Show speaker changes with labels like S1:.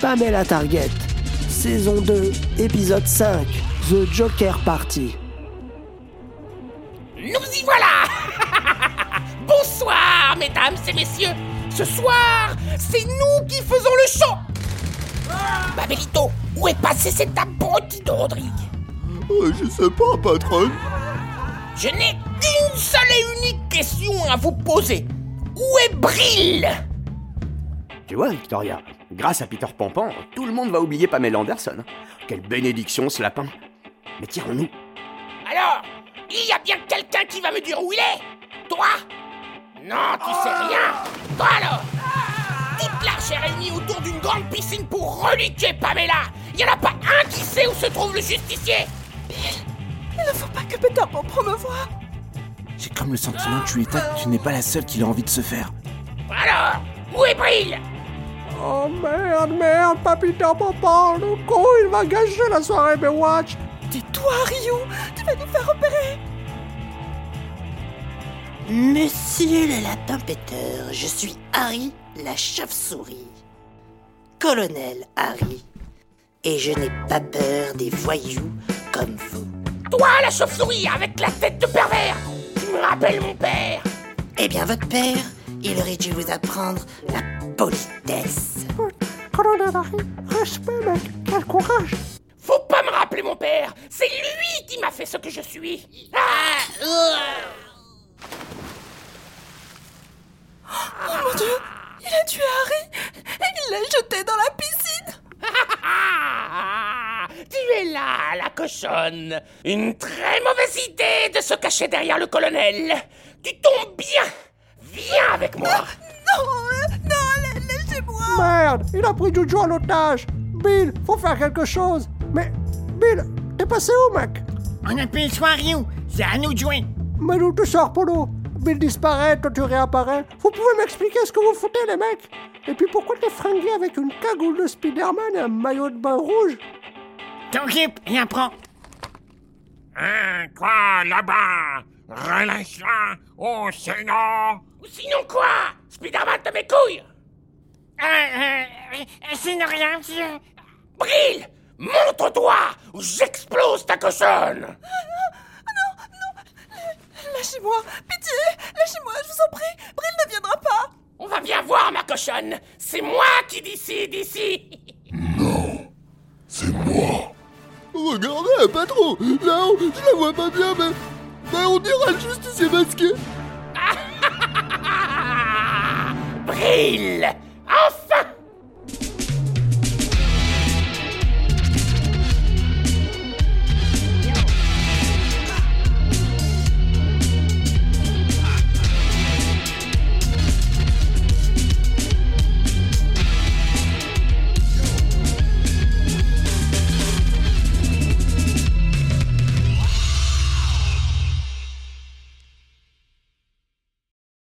S1: Pamela Target, saison 2, épisode 5, The Joker Party.
S2: Nous y voilà Bonsoir, mesdames et messieurs Ce soir, c'est nous qui faisons le show Babelito, où est passé cet abruti de Rodrigue?
S3: Euh, je sais pas, patron.
S2: Je n'ai qu'une seule et unique question à vous poser. Où est Brill
S4: Tu vois, Victoria, grâce à Peter Pampan, tout le monde va oublier Pamela Anderson. Quelle bénédiction, ce lapin. Mais tirons-nous.
S2: Alors, il y a bien quelqu'un qui va me dire où il est? Toi? Non, tu sais rien Toi alors? Toute l'arche est réunie autour d'une grande piscine pour reliquer Pamela Il y en a pas un qui sait où se trouve le justicier
S5: Il ne faut pas que Peter Pan me voie.
S6: J'ai comme le sentiment que tu es que tu n'es pas la seule qui a envie de se faire.
S2: Alors, où est Brill
S1: Oh merde, merde, Papita Papa, le con, il va gâcher la soirée Baywatch.
S5: Tais-toi, Ryu Tu vas nous faire opérer
S7: Monsieur le lapin péteur, je suis Harry la chauve-souris. Colonel Harry. Et je n'ai pas peur des voyous comme vous.
S2: Toi, la chauve-souris, avec la tête de pervers Mon père
S7: Eh bien, votre père, il aurait dû vous apprendre la politesse.
S1: Colonel Harry, respect, mec, quel courage.
S2: Faut pas me rappeler mon père C'est lui qui m'a fait ce que je suis Ah.
S5: Oh mon dieu Il a tué Harry et il l'a jeté dans la piscine
S2: Ah, Tu es là, la cochonne. Une très mauvaise idée de se cacher derrière le colonel. Tu tombes bien. Viens avec moi.
S5: Non euh, Non la- Lâchez-moi.
S1: Merde, il a pris Jojo en otage. Bill, faut faire quelque chose. Mais, Bill, t'es passé où, mec?
S8: On appelle soit Ryu, c'est à nous de jouer.
S1: Mais d'où tu sors, Polo? Bill disparaît, toi tu réapparais. Vous pouvez m'expliquer ce que vous foutez, les mecs? Et puis pourquoi t'es fringué avec une cagoule de Spider-Man et un maillot de bain rouge?
S8: T'occupe et apprends.
S9: Hein, quoi, là-bas? Relâche-la Oh, sinon
S2: Ou sinon quoi? Spider-Man de mes couilles!
S8: Euh, euh, euh, c'est ne rien, monsieur.
S2: Brill Montre-toi ou j'explose ta cochonne!
S5: Lâchez-moi Pitié Lâchez-moi, je vous en prie Brill ne viendra pas.
S2: On va bien voir, ma cochonne. C'est moi qui décide ici.
S3: C'est moi. Regardez, patron. Là-haut, je la vois pas bien, mais. Mais on dirait le justicier masqué.
S2: Brill